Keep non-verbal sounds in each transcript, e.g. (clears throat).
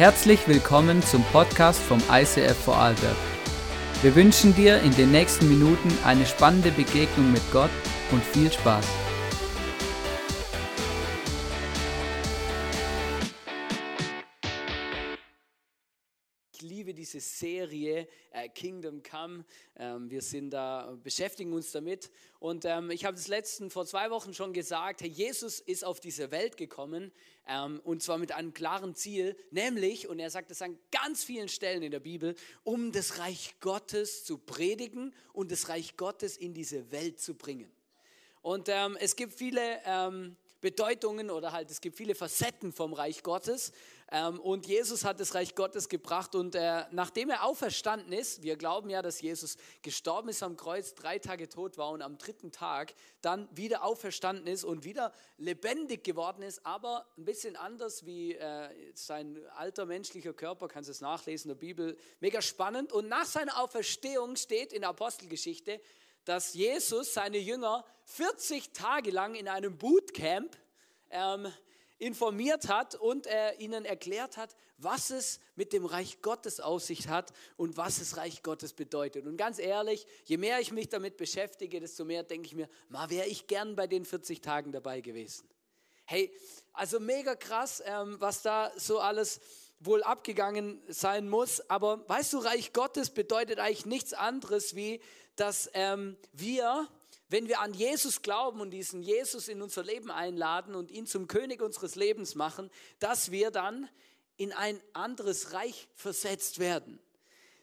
Herzlich willkommen zum Podcast vom ICF Vorarlberg. Wir wünschen dir in den nächsten Minuten eine spannende Begegnung mit Gott und viel Spaß. Ich liebe diese Serie äh, Kingdom Come. Ähm, wir sind da, beschäftigen uns damit. Und ähm, ich habe das letzten vor zwei Wochen schon gesagt: Jesus ist auf diese Welt gekommen ähm, und zwar mit einem klaren Ziel, nämlich, und er sagt das an ganz vielen Stellen in der Bibel, um das Reich Gottes zu predigen und das Reich Gottes in diese Welt zu bringen. Und es gibt viele Bedeutungen oder halt es gibt viele Facetten vom Reich Gottes. Ähm, und Jesus hat das Reich Gottes gebracht und äh, nachdem er auferstanden ist, wir glauben ja, dass Jesus gestorben ist am Kreuz, drei Tage tot war und am dritten Tag dann wieder auferstanden ist und wieder lebendig geworden ist, aber ein bisschen anders wie äh, sein alter menschlicher Körper, kannst du es nachlesen in der Bibel, mega spannend. Und nach seiner Auferstehung steht in der Apostelgeschichte, dass Jesus seine Jünger 40 Tage lang in einem Bootcamp ähm, informiert hat und er ihnen erklärt hat, was es mit dem Reich Gottes auf sich hat und was das Reich Gottes bedeutet. Und ganz ehrlich, je mehr ich mich damit beschäftige, desto mehr denke ich mir, mal wäre ich gern bei den 40 Tagen dabei gewesen. Hey, also mega krass, ähm, was da so alles wohl abgegangen sein muss. Aber weißt du, Reich Gottes bedeutet eigentlich nichts anderes wie, dass ähm, wir, wenn wir an Jesus glauben und diesen Jesus in unser Leben einladen und ihn zum König unseres Lebens machen, dass wir dann in ein anderes Reich versetzt werden.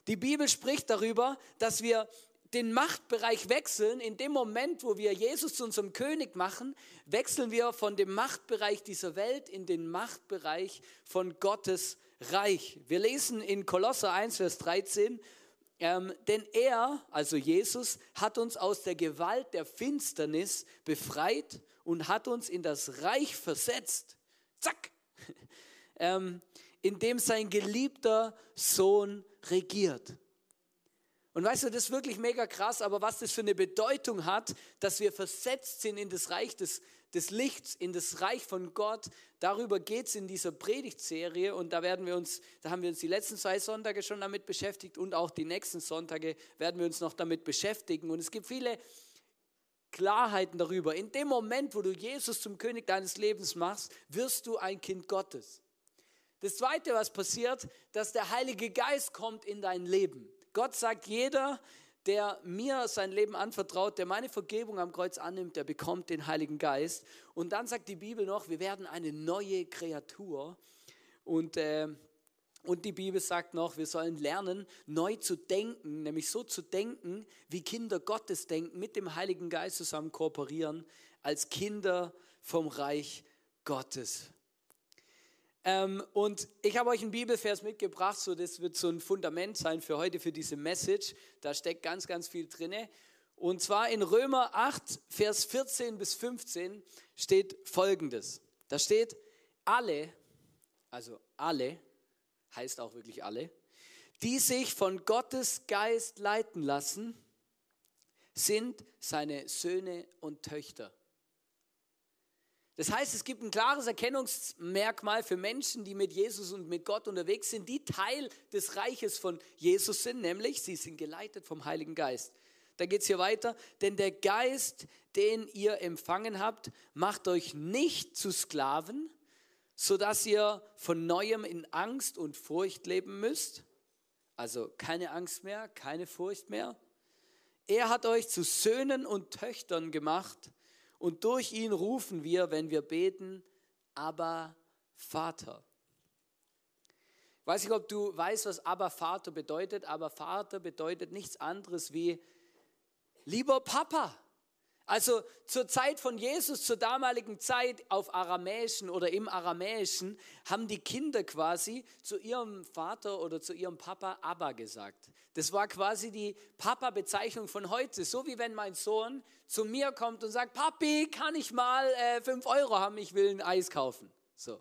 Die Bibel spricht darüber, dass wir den Machtbereich wechseln. In dem Moment, wo wir Jesus zu unserem König machen, wechseln wir von dem Machtbereich dieser Welt in den Machtbereich von Gottes Reich. Wir lesen in Kolosser 1, Vers 13, ähm, denn er, also Jesus, hat uns aus der Gewalt der Finsternis befreit und hat uns in das Reich versetzt. Zack! (laughs) ähm, in dem sein geliebter Sohn regiert. Und weißt du, das ist wirklich mega krass, aber was das für eine Bedeutung hat, dass wir versetzt sind in das Reich des, des Lichts, in das Reich von Gott, darüber geht es in dieser Predigtserie und da werden wir uns, da haben wir uns die letzten zwei Sonntage schon damit beschäftigt und auch die nächsten Sonntage werden wir uns noch damit beschäftigen. Und es gibt viele Klarheiten darüber. In dem Moment, wo du Jesus zum König deines Lebens machst, wirst du ein Kind Gottes. Das Zweite, was passiert, dass der Heilige Geist kommt in dein Leben. Gott sagt, jeder, der mir sein Leben anvertraut, der meine Vergebung am Kreuz annimmt, der bekommt den Heiligen Geist. Und dann sagt die Bibel noch, wir werden eine neue Kreatur. Und, äh, und die Bibel sagt noch, wir sollen lernen, neu zu denken, nämlich so zu denken, wie Kinder Gottes denken, mit dem Heiligen Geist zusammen kooperieren, als Kinder vom Reich Gottes. Ähm, und ich habe euch einen Bibelvers mitgebracht, so das wird so ein Fundament sein für heute, für diese Message. Da steckt ganz, ganz viel drin. Und zwar in Römer 8, Vers 14 bis 15 steht folgendes. Da steht, alle, also alle, heißt auch wirklich alle, die sich von Gottes Geist leiten lassen, sind seine Söhne und Töchter. Das heißt, es gibt ein klares Erkennungsmerkmal für Menschen, die mit Jesus und mit Gott unterwegs sind, die Teil des Reiches von Jesus sind, nämlich sie sind geleitet vom Heiligen Geist. Da geht es hier weiter, denn der Geist, den ihr empfangen habt, macht euch nicht zu Sklaven, sodass ihr von neuem in Angst und Furcht leben müsst. Also keine Angst mehr, keine Furcht mehr. Er hat euch zu Söhnen und Töchtern gemacht und durch ihn rufen wir, wenn wir beten, aber Vater. Ich weiß nicht, ob du weißt, was aber Vater bedeutet, aber Vater bedeutet nichts anderes wie lieber Papa. Also zur Zeit von Jesus, zur damaligen Zeit auf Aramäischen oder im Aramäischen, haben die Kinder quasi zu ihrem Vater oder zu ihrem Papa Abba gesagt. Das war quasi die Papa-Bezeichnung von heute. So wie wenn mein Sohn zu mir kommt und sagt, Papi, kann ich mal äh, fünf Euro haben, ich will ein Eis kaufen. So.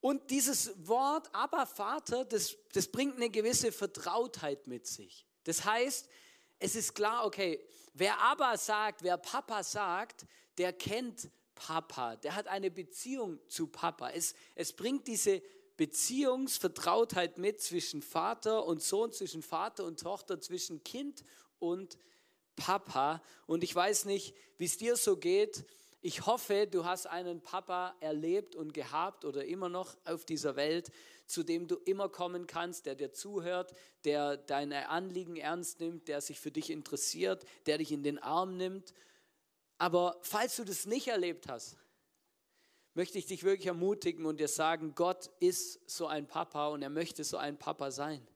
Und dieses Wort Abba Vater, das, das bringt eine gewisse Vertrautheit mit sich. Das heißt, es ist klar, okay, wer aber sagt, wer Papa sagt, der kennt Papa, der hat eine Beziehung zu Papa. Es, es bringt diese Beziehungsvertrautheit mit zwischen Vater und Sohn, zwischen Vater und Tochter, zwischen Kind und Papa. Und ich weiß nicht, wie es dir so geht. Ich hoffe, du hast einen Papa erlebt und gehabt oder immer noch auf dieser Welt, zu dem du immer kommen kannst, der dir zuhört, der deine Anliegen ernst nimmt, der sich für dich interessiert, der dich in den Arm nimmt. Aber falls du das nicht erlebt hast, möchte ich dich wirklich ermutigen und dir sagen, Gott ist so ein Papa und er möchte so ein Papa sein.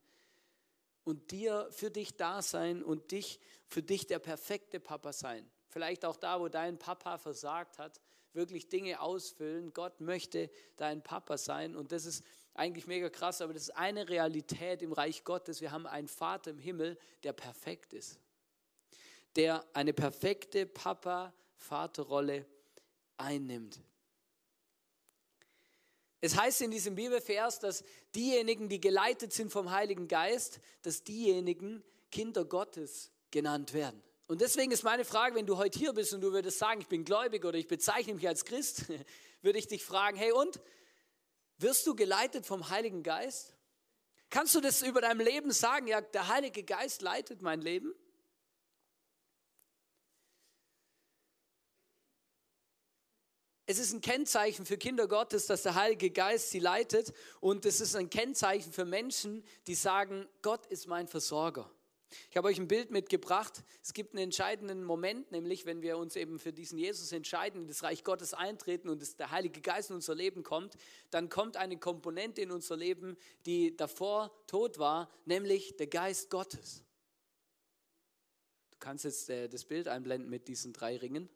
Und dir für dich da sein und dich für dich der perfekte Papa sein. Vielleicht auch da, wo dein Papa versagt hat, wirklich Dinge ausfüllen. Gott möchte dein Papa sein und das ist eigentlich mega krass, aber das ist eine Realität im Reich Gottes. Wir haben einen Vater im Himmel, der perfekt ist. Der eine perfekte Papa-Vaterrolle einnimmt. Es heißt in diesem Bibelvers, dass diejenigen, die geleitet sind vom Heiligen Geist, dass diejenigen Kinder Gottes genannt werden. Und deswegen ist meine Frage, wenn du heute hier bist und du würdest sagen, ich bin gläubig oder ich bezeichne mich als Christ, (laughs) würde ich dich fragen, hey und, wirst du geleitet vom Heiligen Geist? Kannst du das über dein Leben sagen, ja, der Heilige Geist leitet mein Leben? Es ist ein Kennzeichen für Kinder Gottes, dass der Heilige Geist sie leitet. Und es ist ein Kennzeichen für Menschen, die sagen, Gott ist mein Versorger. Ich habe euch ein Bild mitgebracht. Es gibt einen entscheidenden Moment, nämlich wenn wir uns eben für diesen Jesus entscheiden, in das Reich Gottes eintreten und der Heilige Geist in unser Leben kommt, dann kommt eine Komponente in unser Leben, die davor tot war, nämlich der Geist Gottes. Du kannst jetzt äh, das Bild einblenden mit diesen drei Ringen.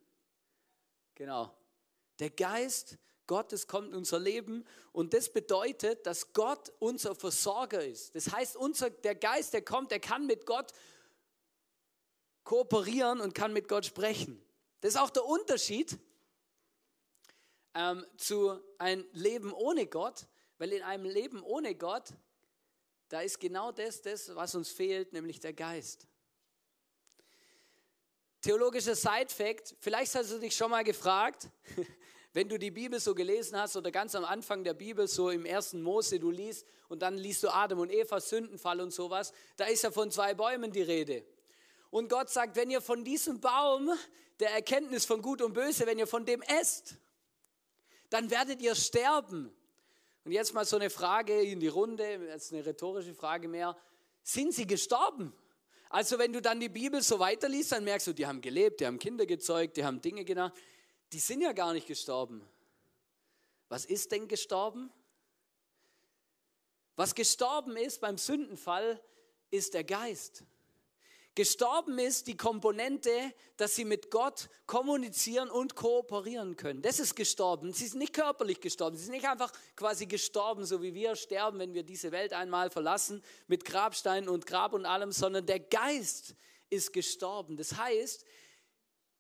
Genau. Der Geist Gottes kommt in unser Leben und das bedeutet, dass Gott unser Versorger ist. Das heißt, unser, der Geist, der kommt, der kann mit Gott kooperieren und kann mit Gott sprechen. Das ist auch der Unterschied ähm, zu einem Leben ohne Gott, weil in einem Leben ohne Gott, da ist genau das, das, was uns fehlt, nämlich der Geist. Theologischer Side-Fact, vielleicht hast du dich schon mal gefragt, (laughs) wenn du die Bibel so gelesen hast oder ganz am Anfang der Bibel, so im ersten Mose, du liest und dann liest du Adam und Eva, Sündenfall und sowas, da ist ja von zwei Bäumen die Rede. Und Gott sagt, wenn ihr von diesem Baum der Erkenntnis von Gut und Böse, wenn ihr von dem esst, dann werdet ihr sterben. Und jetzt mal so eine Frage in die Runde, jetzt eine rhetorische Frage mehr. Sind sie gestorben? Also wenn du dann die Bibel so weiterliest, dann merkst du, die haben gelebt, die haben Kinder gezeugt, die haben Dinge gemacht die sind ja gar nicht gestorben. Was ist denn gestorben? Was gestorben ist beim Sündenfall, ist der Geist. Gestorben ist die Komponente, dass sie mit Gott kommunizieren und kooperieren können. Das ist gestorben. Sie sind nicht körperlich gestorben. Sie sind nicht einfach quasi gestorben, so wie wir sterben, wenn wir diese Welt einmal verlassen, mit Grabsteinen und Grab und allem, sondern der Geist ist gestorben. Das heißt,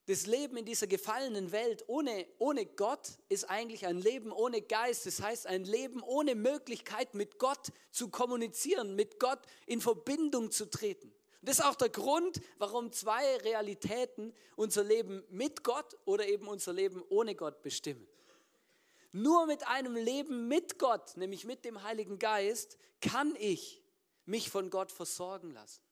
das Leben in dieser gefallenen Welt ohne, ohne Gott ist eigentlich ein Leben ohne Geist. Das heißt, ein Leben ohne Möglichkeit, mit Gott zu kommunizieren, mit Gott in Verbindung zu treten. Und das ist auch der Grund, warum zwei Realitäten unser Leben mit Gott oder eben unser Leben ohne Gott bestimmen. Nur mit einem Leben mit Gott, nämlich mit dem Heiligen Geist, kann ich mich von Gott versorgen lassen.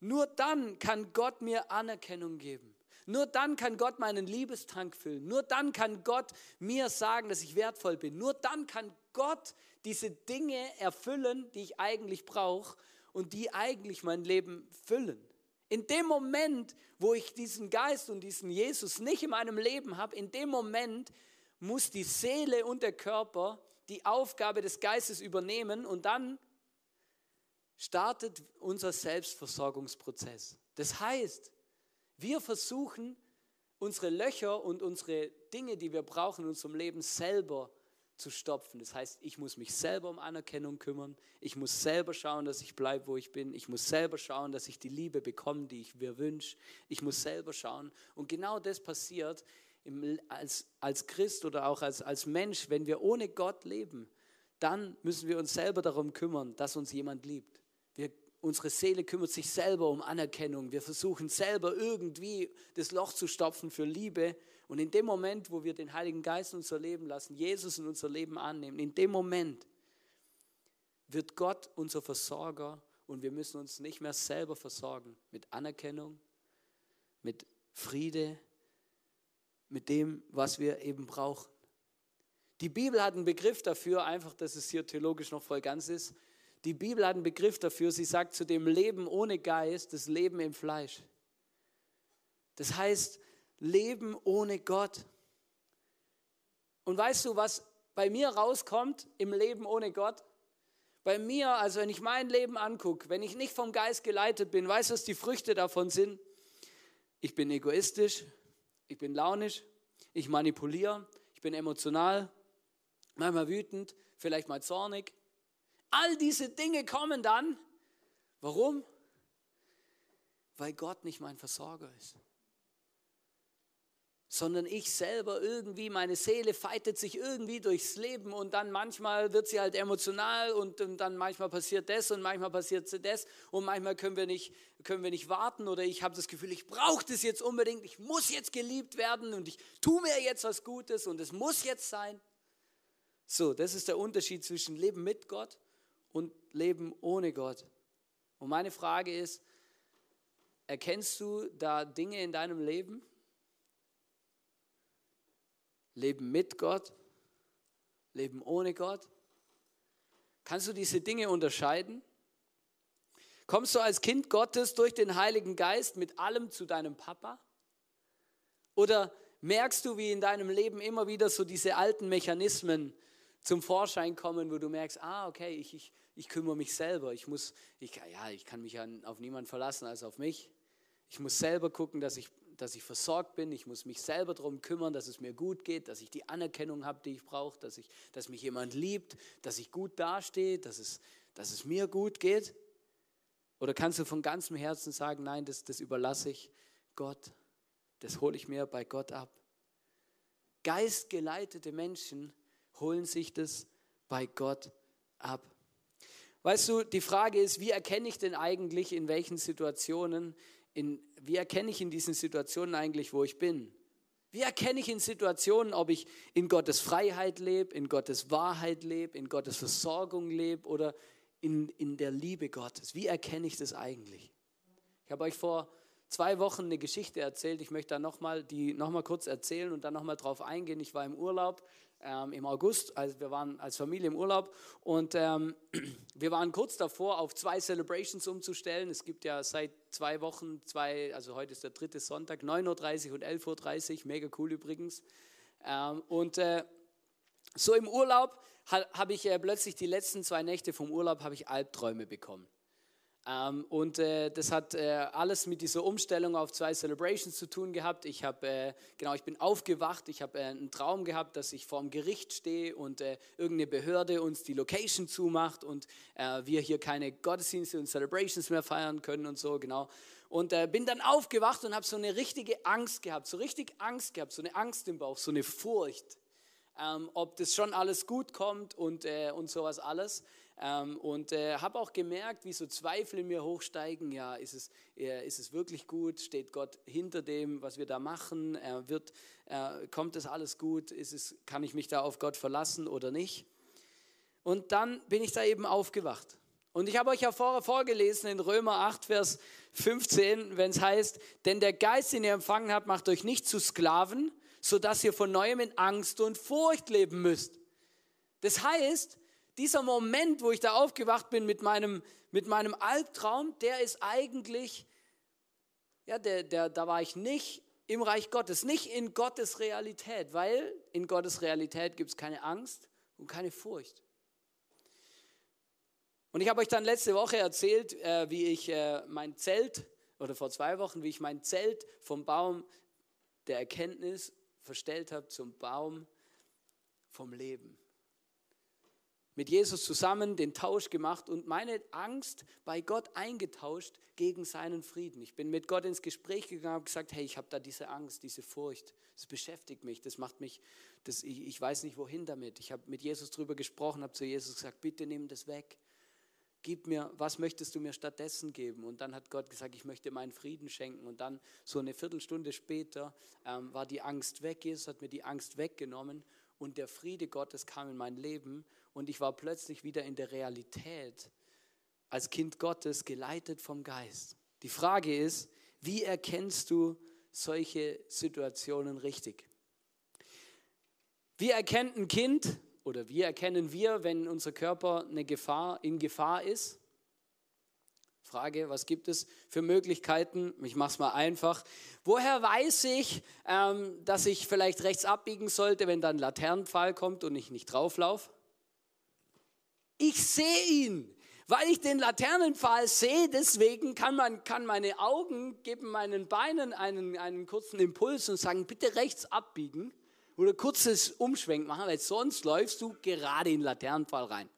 Nur dann kann Gott mir Anerkennung geben. Nur dann kann Gott meinen Liebestank füllen. Nur dann kann Gott mir sagen, dass ich wertvoll bin. Nur dann kann Gott diese Dinge erfüllen, die ich eigentlich brauche und die eigentlich mein Leben füllen. In dem Moment, wo ich diesen Geist und diesen Jesus nicht in meinem Leben habe, in dem Moment muss die Seele und der Körper die Aufgabe des Geistes übernehmen und dann startet unser Selbstversorgungsprozess. Das heißt, wir versuchen, unsere Löcher und unsere Dinge, die wir brauchen in unserem Leben, selber zu stopfen. Das heißt, ich muss mich selber um Anerkennung kümmern. Ich muss selber schauen, dass ich bleibe, wo ich bin. Ich muss selber schauen, dass ich die Liebe bekomme, die ich mir wünsche. Ich muss selber schauen. Und genau das passiert im, als, als Christ oder auch als, als Mensch, wenn wir ohne Gott leben. Dann müssen wir uns selber darum kümmern, dass uns jemand liebt. Wir Unsere Seele kümmert sich selber um Anerkennung. Wir versuchen selber irgendwie das Loch zu stopfen für Liebe. Und in dem Moment, wo wir den Heiligen Geist in unser Leben lassen, Jesus in unser Leben annehmen, in dem Moment wird Gott unser Versorger und wir müssen uns nicht mehr selber versorgen mit Anerkennung, mit Friede, mit dem, was wir eben brauchen. Die Bibel hat einen Begriff dafür, einfach, dass es hier theologisch noch voll ganz ist. Die Bibel hat einen Begriff dafür, sie sagt zu dem Leben ohne Geist, das Leben im Fleisch. Das heißt, Leben ohne Gott. Und weißt du, was bei mir rauskommt im Leben ohne Gott? Bei mir, also wenn ich mein Leben angucke, wenn ich nicht vom Geist geleitet bin, weißt du, was die Früchte davon sind? Ich bin egoistisch, ich bin launisch, ich manipuliere, ich bin emotional, manchmal wütend, vielleicht mal zornig. All diese Dinge kommen dann. Warum? Weil Gott nicht mein Versorger ist sondern ich selber irgendwie, meine Seele feitet sich irgendwie durchs Leben und dann manchmal wird sie halt emotional und, und, dann manchmal passiert das und manchmal passiert das und manchmal können wir nicht, können wir nicht warten oder ich habe das Gefühl, ich brauche das jetzt unbedingt, ich muss jetzt geliebt werden und ich tue mir jetzt was Gutes und es muss jetzt sein. So, das ist der Unterschied zwischen Leben mit Gott und Leben ohne Gott. Und meine Frage ist, erkennst du da Dinge in deinem Leben, Leben mit Gott, Leben ohne Gott? Kannst du diese Dinge unterscheiden? Kommst du als Kind Gottes durch den Heiligen Geist mit allem zu deinem Papa? Oder merkst du, wie in deinem Leben immer wieder so diese alten Mechanismen zum Vorschein kommen, wo du merkst, ah, okay, ich, ich, ich kümmere mich selber. Ich muss, ich, ja, ich kann mich auf niemanden verlassen als auf mich. Ich muss selber gucken, dass ich dass ich versorgt bin. Ich muss mich selber darum kümmern, dass es mir gut geht, dass ich die Anerkennung habe, die ich brauche, dass, ich, dass mich jemand liebt, dass ich gut dastehe, dass es, dass es mir gut geht. Oder kannst du von ganzem Herzen sagen, nein, das, das überlasse ich Gott, das hole ich mir bei Gott ab. Geistgeleitete Menschen holen sich das bei Gott ab. Weißt du, die Frage ist, wie erkenne ich denn eigentlich, in welchen Situationen in, wie erkenne ich in diesen Situationen eigentlich, wo ich bin? Wie erkenne ich in Situationen, ob ich in Gottes Freiheit lebe, in Gottes Wahrheit lebe, in Gottes Versorgung lebe oder in, in der Liebe Gottes? Wie erkenne ich das eigentlich? Ich habe euch vor zwei Wochen eine Geschichte erzählt. Ich möchte da nochmal die nochmal kurz erzählen und dann nochmal drauf eingehen. Ich war im Urlaub ähm, im August, also wir waren als Familie im Urlaub und ähm, (clears throat) wir waren kurz davor, auf zwei Celebrations umzustellen. Es gibt ja seit zwei Wochen zwei, also heute ist der dritte Sonntag, 9.30 Uhr und 11.30 Uhr, mega cool übrigens. Ähm, und äh, so im Urlaub habe ich äh, plötzlich die letzten zwei Nächte vom Urlaub habe ich Albträume bekommen. Ähm, und äh, das hat äh, alles mit dieser Umstellung auf zwei Celebrations zu tun gehabt. Ich habe, äh, genau, ich bin aufgewacht. Ich habe äh, einen Traum gehabt, dass ich vor dem Gericht stehe und äh, irgendeine Behörde uns die Location zumacht und äh, wir hier keine Gottesdienste und Celebrations mehr feiern können und so, genau. Und bin dann aufgewacht und habe so eine richtige Angst gehabt, so richtig Angst gehabt, so eine Angst im Bauch, so eine Furcht, ähm, ob das schon alles gut kommt und, und sowas alles. Ähm, und äh, habe auch gemerkt, wie so Zweifel in mir hochsteigen. Ja, ist es, äh, ist es wirklich gut? Steht Gott hinter dem, was wir da machen? Äh, wird, äh, kommt das alles gut? Ist es, kann ich mich da auf Gott verlassen oder nicht? Und dann bin ich da eben aufgewacht. Und ich habe euch ja vorher vorgelesen in Römer 8, Vers 15, wenn es heißt, denn der Geist, den ihr empfangen habt, macht euch nicht zu Sklaven, sodass ihr von neuem in Angst und Furcht leben müsst. Das heißt, dieser Moment, wo ich da aufgewacht bin mit meinem, mit meinem Albtraum, der ist eigentlich, ja, der, der, da war ich nicht im Reich Gottes, nicht in Gottes Realität, weil in Gottes Realität gibt es keine Angst und keine Furcht. Und ich habe euch dann letzte Woche erzählt, äh, wie ich äh, mein Zelt, oder vor zwei Wochen, wie ich mein Zelt vom Baum der Erkenntnis verstellt habe zum Baum vom Leben mit Jesus zusammen den Tausch gemacht und meine Angst bei Gott eingetauscht gegen seinen Frieden. Ich bin mit Gott ins Gespräch gegangen und gesagt, hey, ich habe da diese Angst, diese Furcht. Das beschäftigt mich, das macht mich, das, ich, ich weiß nicht wohin damit. Ich habe mit Jesus darüber gesprochen, habe zu Jesus gesagt, bitte nimm das weg. Gib mir, was möchtest du mir stattdessen geben? Und dann hat Gott gesagt, ich möchte meinen Frieden schenken. Und dann so eine Viertelstunde später ähm, war die Angst weg. Jesus hat mir die Angst weggenommen und der Friede Gottes kam in mein Leben und ich war plötzlich wieder in der Realität als Kind Gottes geleitet vom Geist. Die Frage ist, wie erkennst du solche Situationen richtig? Wie erkennt ein Kind oder wie erkennen wir, wenn unser Körper eine Gefahr, in Gefahr ist? Frage, was gibt es für Möglichkeiten? Ich mache es mal einfach. Woher weiß ich, ähm, dass ich vielleicht rechts abbiegen sollte, wenn dann ein Laternenpfahl kommt und ich nicht drauflaufe? Ich sehe ihn. Weil ich den Laternenpfahl sehe, deswegen kann, man, kann meine Augen geben meinen Beinen einen, einen kurzen Impuls und sagen, bitte rechts abbiegen oder kurzes Umschwenk machen, weil sonst läufst du gerade in den Laternenpfahl rein.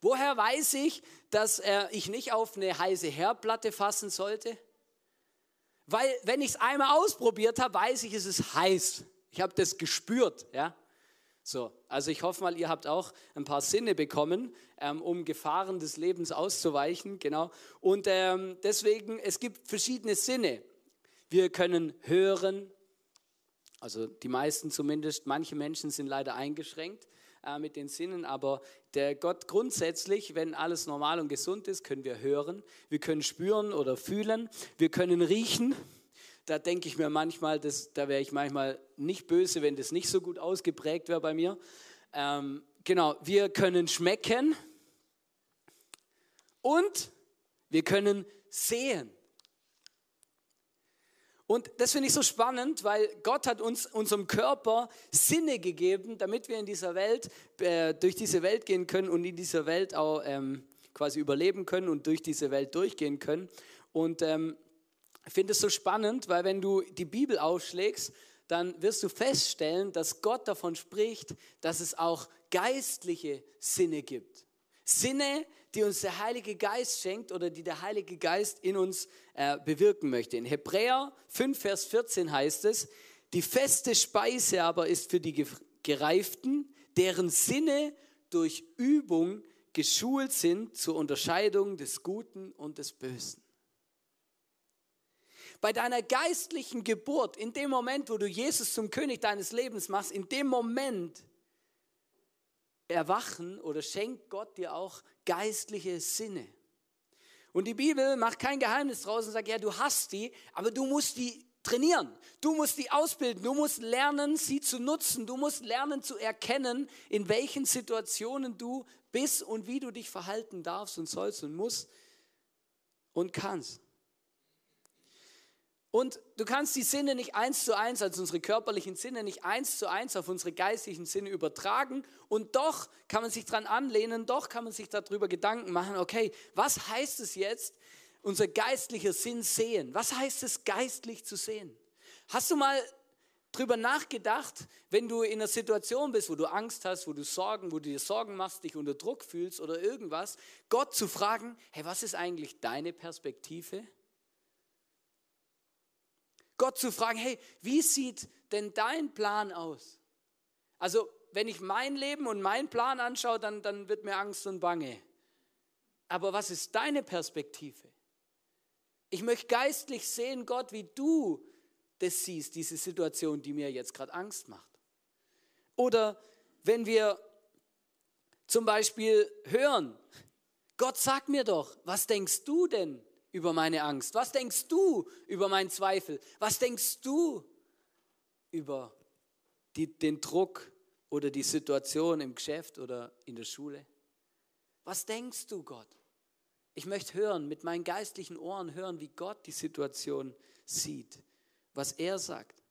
Woher weiß ich, dass äh, ich nicht auf eine heiße Herdplatte fassen sollte? Weil wenn ich es einmal ausprobiert habe, weiß ich, es ist heiß. Ich habe das gespürt. Ja? So, also ich hoffe mal, ihr habt auch ein paar Sinne bekommen, ähm, um Gefahren des Lebens auszuweichen. Genau. Und ähm, deswegen, es gibt verschiedene Sinne. Wir können hören, also die meisten zumindest, manche Menschen sind leider eingeschränkt äh, mit den Sinnen, aber der Gott grundsätzlich, wenn alles normal und gesund ist, können wir hören, wir können spüren oder fühlen, wir können riechen. Da denke ich mir manchmal, das, da wäre ich manchmal nicht böse, wenn das nicht so gut ausgeprägt wäre bei mir. Ähm, genau, wir können schmecken und wir können sehen. Und das finde ich so spannend, weil Gott hat uns unserem Körper Sinne gegeben, damit wir in dieser Welt, äh, durch diese Welt gehen können und in dieser Welt auch ähm, quasi überleben können und durch diese Welt durchgehen können. Und ähm, finde es so spannend, weil wenn du die Bibel aufschlägst, dann wirst du feststellen, dass Gott davon spricht, dass es auch geistliche Sinne gibt. Sinne, die uns der Heilige Geist schenkt oder die der Heilige Geist in uns äh, bewirken möchte. In Hebräer 5, Vers 14 heißt es, die feste Speise aber ist für die Gereiften, deren Sinne durch Übung geschult sind zur Unterscheidung des Guten und des Bösen. Bei deiner geistlichen Geburt, in dem Moment, wo du Jesus zum König deines Lebens machst, in dem Moment erwachen oder schenkt Gott dir auch geistliche Sinne. Und die Bibel macht kein Geheimnis draus und sagt, ja, du hast die, aber du musst die trainieren. Du musst die ausbilden. Du musst lernen, sie zu nutzen. Du musst lernen zu erkennen, in welchen Situationen du bist und wie du dich verhalten darfst und sollst und musst und kannst. Und du kannst die Sinne nicht eins zu eins, also unsere körperlichen Sinne nicht eins zu eins auf unsere geistlichen Sinne übertragen. Und doch kann man sich daran anlehnen, doch kann man sich darüber Gedanken machen, okay, was heißt es jetzt, unser geistlicher Sinn sehen? Was heißt es, geistlich zu sehen? Hast du mal drüber nachgedacht, wenn du in einer Situation bist, wo du Angst hast, wo du Sorgen, wo du dir Sorgen machst, dich unter Druck fühlst oder irgendwas, Gott zu fragen, hey, was ist eigentlich deine Perspektive? Gott zu fragen, hey, wie sieht denn dein Plan aus? Also, wenn ich mein Leben und meinen Plan anschaue, dann, dann wird mir Angst und Bange. Aber was ist deine Perspektive? Ich möchte geistlich sehen, Gott, wie du das siehst, diese Situation, die mir jetzt gerade Angst macht. Oder wenn wir zum Beispiel hören, Gott sag mir doch, was denkst du denn über meine Angst? Was denkst du über meinen Zweifel? Was denkst du über die, den Druck oder die Situation im Geschäft oder in der Schule? Was denkst du, Gott? Ich möchte hören, mit meinen geistlichen Ohren hören, wie Gott die Situation sieht, was er sagt.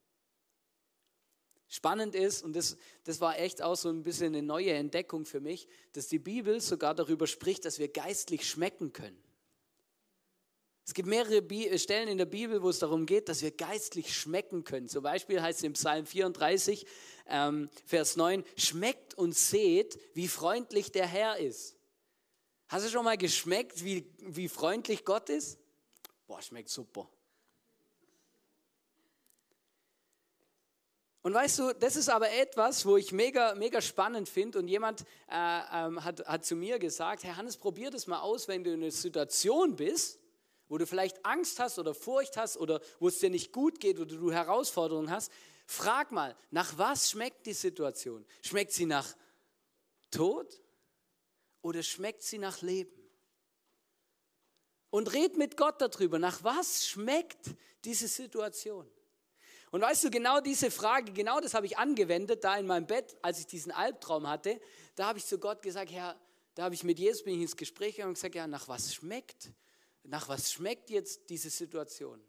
Spannend ist, und das, das war echt auch so ein bisschen eine neue Entdeckung für mich, dass die Bibel sogar darüber spricht, dass wir geistlich schmecken können. Es gibt mehrere äh, Stellen in der Bibel, wo es darum geht, dass wir geistlich schmecken können. Zum Beispiel heißt es im Psalm 34, ähm, Vers 9, schmeckt und seht, wie freundlich der Herr ist. Hast du schon mal geschmeckt, wie, wie freundlich Gott ist? Boah, schmeckt super. Und weißt du, das ist aber etwas, wo ich mega, mega spannend finde. Und jemand äh, ähm, hat, hat zu mir gesagt, Herr Hannes, probier das mal aus, wenn du in einer Situation bist, wo du vielleicht Angst hast oder Furcht hast oder wo es dir nicht gut geht oder du Herausforderungen hast, Frag mal, nach was schmeckt die Situation? Schmeckt sie nach Tod oder schmeckt sie nach Leben? Und red mit Gott darüber, nach was schmeckt diese Situation? Und weißt du, genau diese Frage, genau das habe ich angewendet, da in meinem Bett, als ich diesen Albtraum hatte, da habe ich zu Gott gesagt, Herr, da habe ich mit Jesus bin ich ins Gespräch gegangen und gesagt, ja, nach was schmeckt? Nach was schmeckt jetzt diese Situation?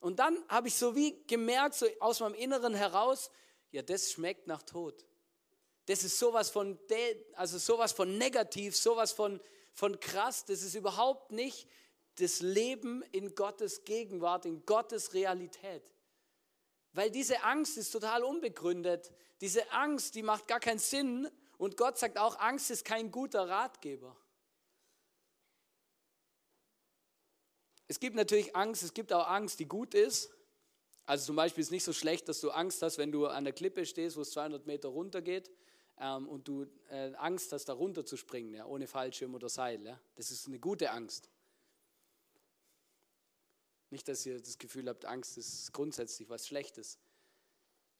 Und dann habe ich so wie gemerkt, so aus meinem Inneren heraus, ja, das schmeckt nach Tod. Das ist sowas von, also sowas von negativ, sowas von, von krass. Das ist überhaupt nicht das Leben in Gottes Gegenwart, in Gottes Realität. Weil diese Angst ist total unbegründet. Diese Angst, die macht gar keinen Sinn. Und Gott sagt auch, Angst ist kein guter Ratgeber. Es gibt natürlich Angst, es gibt auch Angst, die gut ist. Also zum Beispiel ist es nicht so schlecht, dass du Angst hast, wenn du an der Klippe stehst, wo es 200 Meter runter geht ähm, und du äh, Angst hast, da runter zu springen, ja, ohne Fallschirm oder Seil. Ja. Das ist eine gute Angst. Nicht, dass ihr das Gefühl habt, Angst ist grundsätzlich was Schlechtes.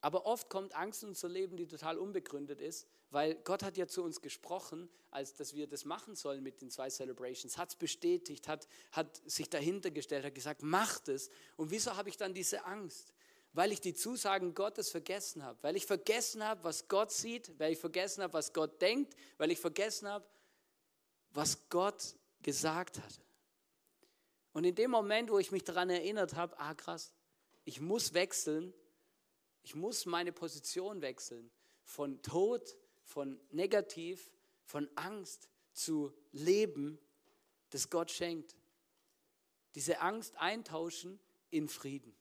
Aber oft kommt Angst in unser Leben, die total unbegründet ist, weil Gott hat ja zu uns gesprochen, als dass wir das machen sollen mit den zwei Celebrations, hat es bestätigt, hat, hat sich dahinter gestellt, hat gesagt, macht es. Und wieso habe ich dann diese Angst? Weil ich die Zusagen Gottes vergessen habe, weil ich vergessen habe, was Gott sieht, weil ich vergessen habe, was Gott denkt, weil ich vergessen habe, was Gott gesagt hat. Und in dem Moment, wo ich mich daran erinnert habe, ah krass, ich muss wechseln, ich muss meine Position wechseln von Tod, von Negativ, von Angst zu Leben, das Gott schenkt. Diese Angst eintauschen in Frieden.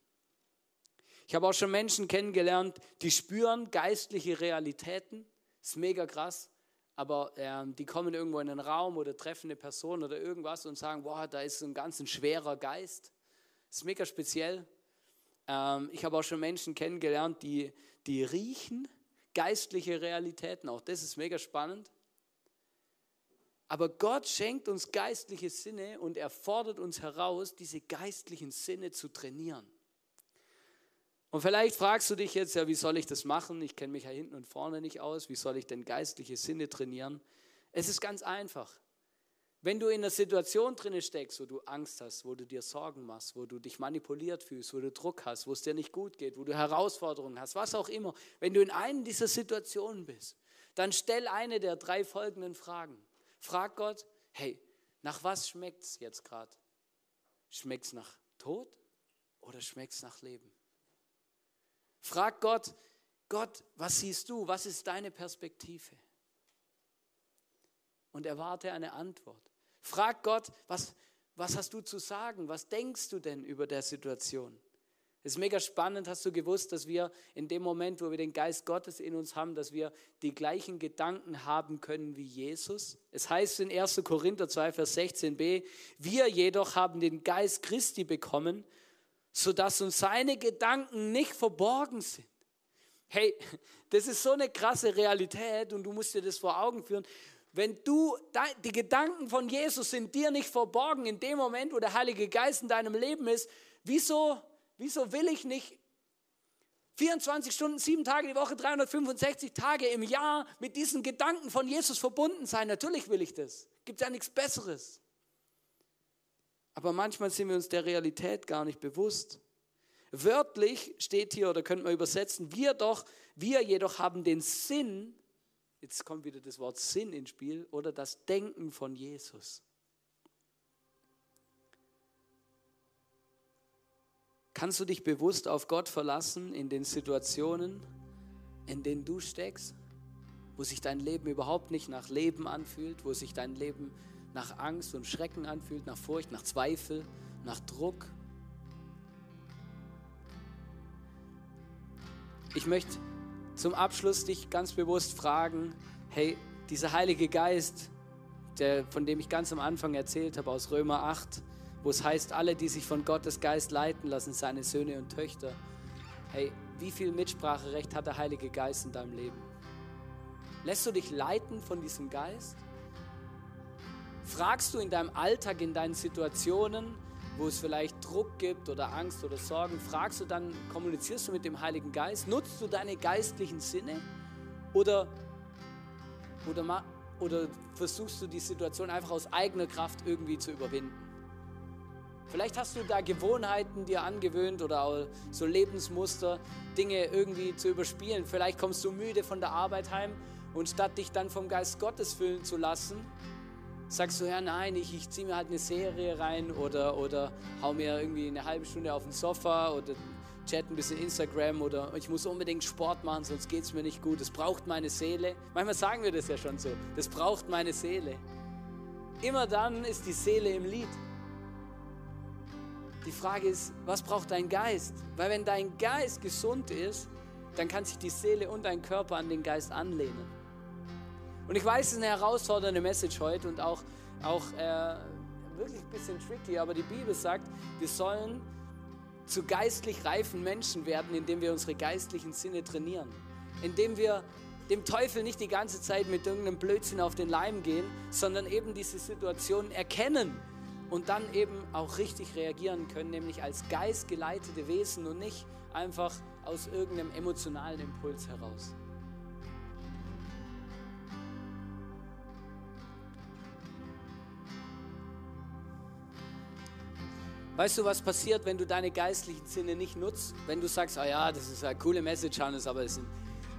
Ich habe auch schon Menschen kennengelernt, die spüren geistliche Realitäten. Ist mega krass aber ähm, die kommen irgendwo in einen Raum oder treffen eine Person oder irgendwas und sagen, boah, da ist so ein ganz ein schwerer Geist. Ist mega speziell. Ähm, ich habe auch schon Menschen kennengelernt, die, die riechen geistliche Realitäten. Auch das ist mega spannend. Aber Gott schenkt uns geistliche Sinne und er fordert uns heraus, diese geistlichen Sinne zu trainieren. Und vielleicht fragst du dich jetzt, ja, wie soll ich das machen? Ich kenne mich ja hinten und vorne nicht aus. Wie soll ich denn geistliche Sinne trainieren? Es ist ganz einfach. Wenn du in einer Situation drin steckst, wo du Angst hast, wo du dir Sorgen machst, wo du dich manipuliert fühlst, wo du Druck hast, wo es dir nicht gut geht, wo du Herausforderungen hast, was auch immer, wenn du in einer dieser Situationen bist, dann stell eine der drei folgenden Fragen. Frag Gott, hey, nach was schmeckt es jetzt gerade? Schmeckt es nach Tod oder schmeckt es nach Leben? Frag Gott, Gott, was siehst du? Was ist deine Perspektive? Und erwarte eine Antwort. Frag Gott, was, was hast du zu sagen? Was denkst du denn über der Situation? Es ist mega spannend, hast du gewusst, dass wir in dem Moment, wo wir den Geist Gottes in uns haben, dass wir die gleichen Gedanken haben können wie Jesus? Es heißt in 1. Korinther 2, Vers 16b, wir jedoch haben den Geist Christi bekommen, sodass uns seine Gedanken nicht verborgen sind. Hey, (laughs) das ist so eine krasse Realität und du musst dir das vor Augen führen. Wenn du, die Gedanken von Jesus sind dir nicht verborgen in dem Moment, wo der Heilige Geist in deinem Leben ist, wieso, wieso will ich nicht 24 Stunden, sieben Tage die Woche, 365 Tage im Jahr mit diesen Gedanken von Jesus verbunden sein? Natürlich will ich das. Gibt ja nichts Besseres. Aber manchmal sind wir uns der Realität gar nicht bewusst. Wörtlich steht hier, oder könnte man übersetzen, wir doch, wir jedoch haben den Sinn, jetzt kommt wieder das Wort Sinn ins Spiel, oder das Denken von Jesus. Kannst du dich bewusst auf Gott verlassen in den Situationen, in denen du steckst, wo sich dein Leben überhaupt nicht nach Leben anfühlt, wo sich dein Leben nach Angst und Schrecken anfühlt, nach Furcht, nach Zweifel, nach Druck. Ich möchte zum Abschluss dich ganz bewusst fragen, hey, dieser Heilige Geist, der, von dem ich ganz am Anfang erzählt habe aus Römer 8, wo es heißt, alle, die sich von Gottes Geist leiten lassen, seine Söhne und Töchter. Hey, wie viel Mitspracherecht hat der Heilige Geist in deinem Leben? Lässt du dich leiten von diesem Geist? Fragst du in deinem Alltag, in deinen Situationen, wo es vielleicht Druck gibt oder Angst oder Sorgen, fragst du dann, kommunizierst du mit dem Heiligen Geist? Nutzt du deine geistlichen Sinne? Oder, oder, oder versuchst du die Situation einfach aus eigener Kraft irgendwie zu überwinden? Vielleicht hast du da Gewohnheiten dir angewöhnt oder so Lebensmuster, Dinge irgendwie zu überspielen. Vielleicht kommst du müde von der Arbeit heim und statt dich dann vom Geist Gottes füllen zu lassen, sagst du, ja nein, ich, ich ziehe mir halt eine Serie rein oder, oder hau mir irgendwie eine halbe Stunde auf den Sofa oder chat ein bisschen Instagram oder ich muss unbedingt Sport machen, sonst geht es mir nicht gut. Das braucht meine Seele. Manchmal sagen wir das ja schon so. Das braucht meine Seele. Immer dann ist die Seele im Lied. Die Frage ist, was braucht dein Geist? Weil wenn dein Geist gesund ist, dann kann sich die Seele und dein Körper an den Geist anlehnen. Und ich weiß, es ist eine herausfordernde Message heute und auch, auch äh, wirklich ein bisschen tricky, aber die Bibel sagt, wir sollen zu geistlich reifen Menschen werden, indem wir unsere geistlichen Sinne trainieren. Indem wir dem Teufel nicht die ganze Zeit mit irgendeinem Blödsinn auf den Leim gehen, sondern eben diese Situation erkennen und dann eben auch richtig reagieren können, nämlich als geistgeleitete Wesen und nicht einfach aus irgendeinem emotionalen Impuls heraus. Weißt du, was passiert, wenn du deine geistlichen Sinne nicht nutzt? Wenn du sagst, ah oh ja, das ist eine coole Message, Hannes, aber das, sind,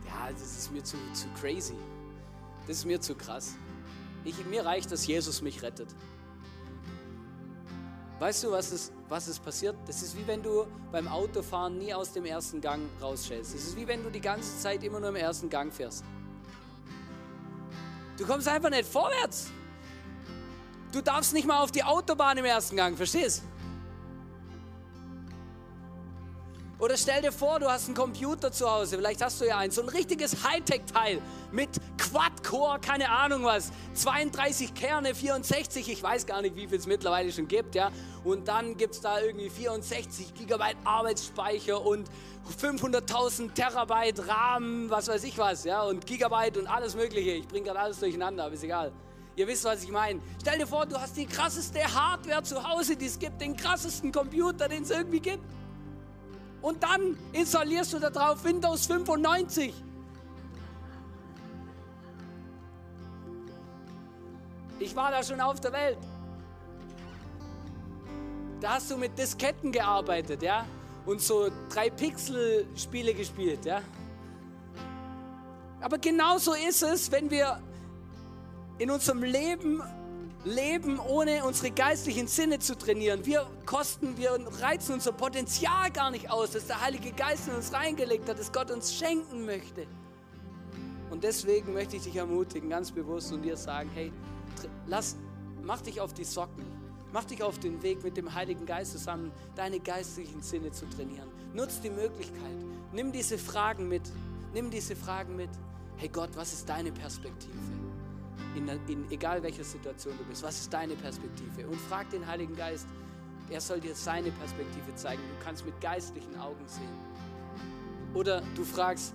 ja, das ist mir zu, zu crazy. Das ist mir zu krass. Ich, mir reicht, dass Jesus mich rettet. Weißt du, was ist, was ist passiert? Das ist wie wenn du beim Autofahren nie aus dem ersten Gang rausschältst. Das ist wie wenn du die ganze Zeit immer nur im ersten Gang fährst. Du kommst einfach nicht vorwärts. Du darfst nicht mal auf die Autobahn im ersten Gang, verstehst? du? Oder stell dir vor, du hast einen Computer zu Hause, vielleicht hast du ja einen, so ein richtiges Hightech-Teil mit Quad-Core, keine Ahnung was, 32 Kerne, 64, ich weiß gar nicht, wie viel es mittlerweile schon gibt, ja. Und dann gibt es da irgendwie 64 Gigabyte Arbeitsspeicher und 500.000 Terabyte RAM, was weiß ich was, ja, und Gigabyte und alles Mögliche. Ich bringe gerade alles durcheinander, aber ist egal. Ihr wisst, was ich meine. Stell dir vor, du hast die krasseste Hardware zu Hause, die es gibt, den krassesten Computer, den es irgendwie gibt und dann installierst du da drauf Windows 95. Ich war da schon auf der Welt. Da hast du mit Disketten gearbeitet, ja? Und so 3-Pixel-Spiele gespielt, ja? Aber genauso ist es, wenn wir in unserem Leben leben, ohne unsere geistlichen Sinne zu trainieren. Wir kosten, wir reizen unser Potenzial gar nicht aus, das der Heilige Geist in uns reingelegt hat, das Gott uns schenken möchte. Und deswegen möchte ich dich ermutigen, ganz bewusst und dir sagen, hey, lass, mach dich auf die Socken. Mach dich auf den Weg mit dem Heiligen Geist zusammen, deine geistlichen Sinne zu trainieren. Nutz die Möglichkeit. Nimm diese Fragen mit. Nimm diese Fragen mit. Hey Gott, was ist deine Perspektive? In, in egal welcher Situation du bist. Was ist deine Perspektive? Und frag den Heiligen Geist, er soll dir seine Perspektive zeigen. Du kannst mit geistlichen Augen sehen. Oder du fragst,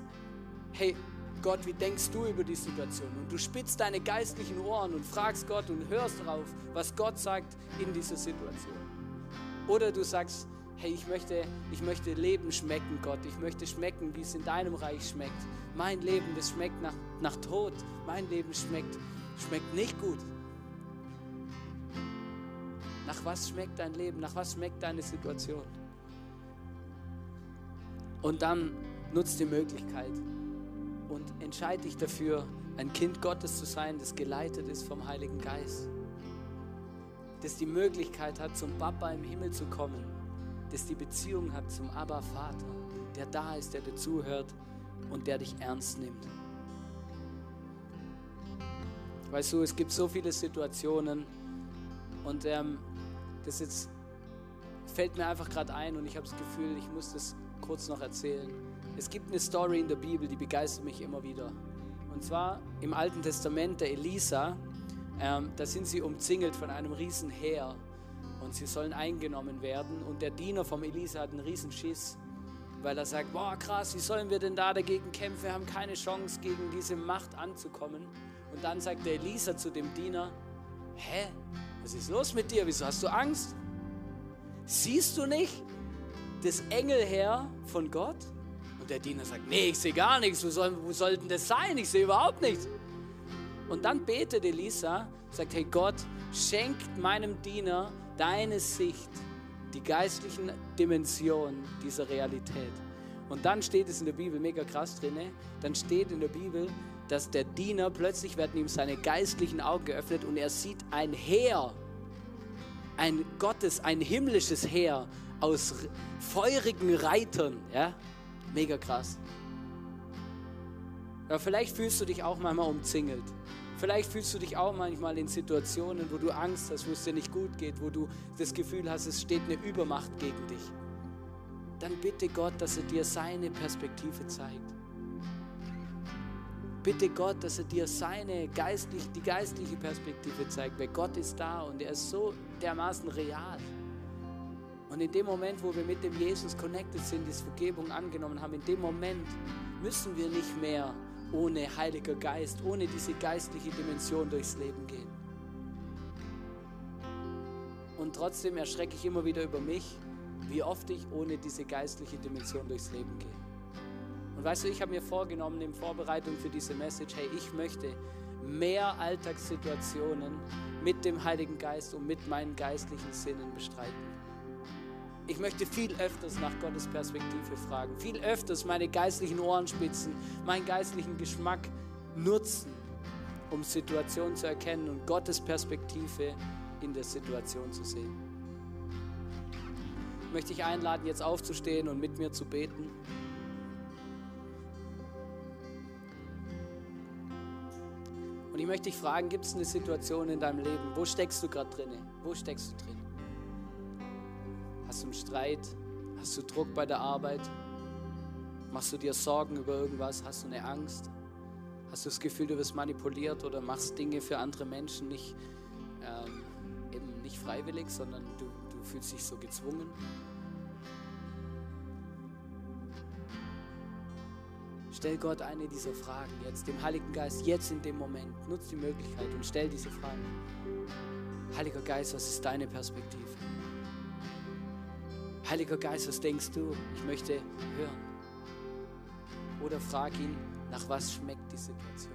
hey Gott, wie denkst du über die Situation? Und du spitzt deine geistlichen Ohren und fragst Gott und hörst darauf, was Gott sagt in dieser Situation. Oder du sagst, hey, ich möchte, ich möchte Leben schmecken, Gott. Ich möchte schmecken, wie es in deinem Reich schmeckt. Mein Leben, das schmeckt nach, nach Tod. Mein Leben schmeckt schmeckt nicht gut. Nach was schmeckt dein Leben? Nach was schmeckt deine Situation? Und dann nutzt die Möglichkeit und entscheide dich dafür, ein Kind Gottes zu sein, das geleitet ist vom Heiligen Geist. Das die Möglichkeit hat, zum Papa im Himmel zu kommen. Das die Beziehung hat zum Abba Vater, der da ist, der dir zuhört und der dich ernst nimmt. Weißt du, es gibt so viele Situationen und ähm, das jetzt fällt mir einfach gerade ein und ich habe das Gefühl, ich muss das kurz noch erzählen. Es gibt eine Story in der Bibel, die begeistert mich immer wieder. Und zwar im Alten Testament der Elisa, ähm, da sind sie umzingelt von einem riesen Heer und sie sollen eingenommen werden und der Diener vom Elisa hat einen riesen Schiss, weil er sagt, boah krass, wie sollen wir denn da dagegen kämpfen? Wir haben keine Chance, gegen diese Macht anzukommen. Und dann sagt der Elisa zu dem Diener, hä, was ist los mit dir? Wieso hast du Angst? siehst du nicht das Engelheer von Gott? Und der Diener sagt, nee, ich sehe gar nichts, wo soll, wo soll denn das sein? Ich sehe überhaupt nichts. Und dann betet Elisa, sagt, hey Gott, schenkt meinem Diener deine Sicht, die geistlichen Dimensionen dieser Realität. Und dann steht es in der Bibel mega krass drin, dann steht in der Bibel, dass der Diener plötzlich werden ihm seine geistlichen Augen geöffnet und er sieht ein Heer, ein Gottes, ein himmlisches Heer aus feurigen Reitern, ja, mega krass. Ja, vielleicht fühlst du dich auch manchmal umzingelt. Vielleicht fühlst du dich auch manchmal in Situationen, wo du Angst hast, wo es dir nicht gut geht, wo du das Gefühl hast, es steht eine Übermacht gegen dich. Dann bitte Gott, dass er dir seine Perspektive zeigt. Bitte Gott, dass er dir seine geistlich, die geistliche Perspektive zeigt, weil Gott ist da und er ist so dermaßen real. Und in dem Moment, wo wir mit dem Jesus connected sind, die Vergebung angenommen haben, in dem Moment müssen wir nicht mehr ohne Heiliger Geist, ohne diese geistliche Dimension durchs Leben gehen. Und trotzdem erschrecke ich immer wieder über mich, wie oft ich ohne diese geistliche Dimension durchs Leben gehe. Und weißt du, ich habe mir vorgenommen in Vorbereitung für diese Message, hey, ich möchte mehr Alltagssituationen mit dem Heiligen Geist und mit meinen geistlichen Sinnen bestreiten. Ich möchte viel öfters nach Gottes Perspektive fragen, viel öfters meine geistlichen Ohrenspitzen, meinen geistlichen Geschmack nutzen, um Situationen zu erkennen und Gottes Perspektive in der Situation zu sehen. Ich möchte dich einladen, jetzt aufzustehen und mit mir zu beten. Und ich möchte dich fragen, gibt es eine Situation in deinem Leben, wo steckst du gerade drin? Wo steckst du drin? Hast du einen Streit? Hast du Druck bei der Arbeit? Machst du dir Sorgen über irgendwas? Hast du eine Angst? Hast du das Gefühl, du wirst manipuliert oder machst Dinge für andere Menschen nicht, ähm, eben nicht freiwillig, sondern du, du fühlst dich so gezwungen? Stell Gott eine dieser Fragen jetzt, dem Heiligen Geist, jetzt in dem Moment. Nutz die Möglichkeit und stell diese Fragen. Heiliger Geist, was ist deine Perspektive? Heiliger Geist, was denkst du? Ich möchte hören. Oder frag ihn, nach was schmeckt die Situation?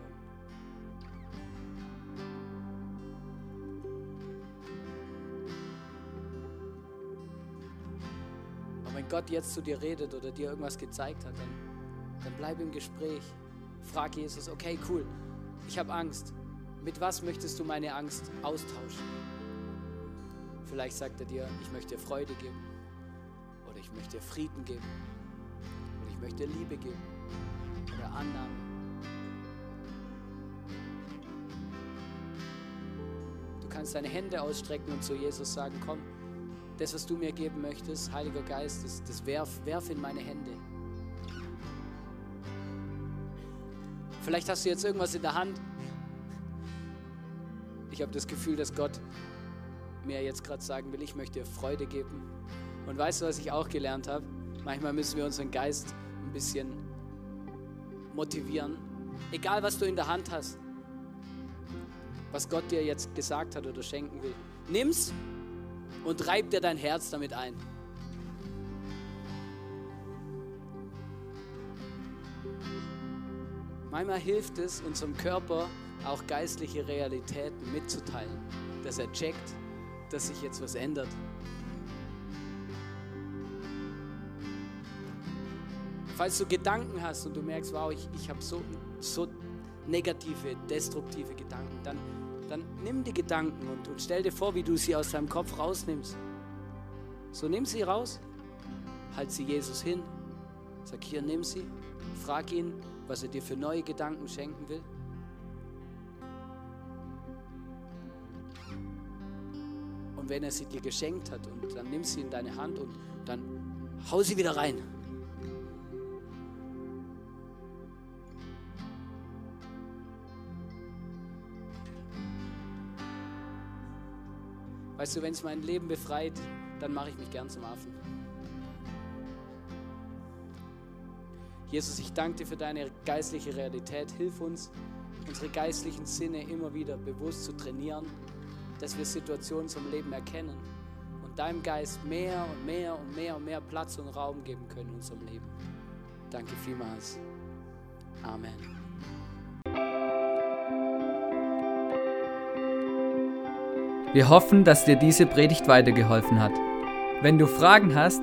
Und wenn Gott jetzt zu dir redet oder dir irgendwas gezeigt hat, dann, dann bleib im Gespräch. Frag Jesus, okay, cool, ich habe Angst. Mit was möchtest du meine Angst austauschen? Vielleicht sagt er dir, ich möchte dir Freude geben ich möchte dir Frieden geben. Oder ich möchte dir Liebe geben. Oder Annahme. Du kannst deine Hände ausstrecken und zu Jesus sagen, komm, das, was du mir geben möchtest, Heiliger Geist, das, das werf, werf in meine Hände. Vielleicht hast du jetzt irgendwas in der Hand. Ich habe das Gefühl, dass Gott mir jetzt gerade sagen will, ich möchte dir Freude geben. Und weißt du, was ich auch gelernt habe? Manchmal müssen wir unseren Geist ein bisschen motivieren. Egal, was du in der Hand hast, was Gott dir jetzt gesagt hat oder schenken will, nimm's und reib dir dein Herz damit ein. Manchmal hilft es unserem Körper auch geistliche Realitäten mitzuteilen, dass er checkt, dass sich jetzt was ändert. Falls du Gedanken hast und du merkst, wow, ich, ich habe so, so negative, destruktive Gedanken, dann, dann nimm die Gedanken und, und stell dir vor, wie du sie aus deinem Kopf rausnimmst. So nimm sie raus, halt sie Jesus hin, sag hier, nimm sie, frag ihn, was er dir für neue Gedanken schenken will. Und wenn er sie dir geschenkt hat, und dann nimm sie in deine Hand und dann hau sie wieder rein. Weißt du, wenn es mein Leben befreit, dann mache ich mich gern zum Affen. Jesus, ich danke dir für deine geistliche Realität. Hilf uns, unsere geistlichen Sinne immer wieder bewusst zu trainieren, dass wir Situationen zum Leben erkennen und deinem Geist mehr und mehr und mehr und mehr Platz und Raum geben können in unserem Leben. Danke vielmals. Amen. Wir hoffen, dass dir diese Predigt weitergeholfen hat. Wenn du Fragen hast,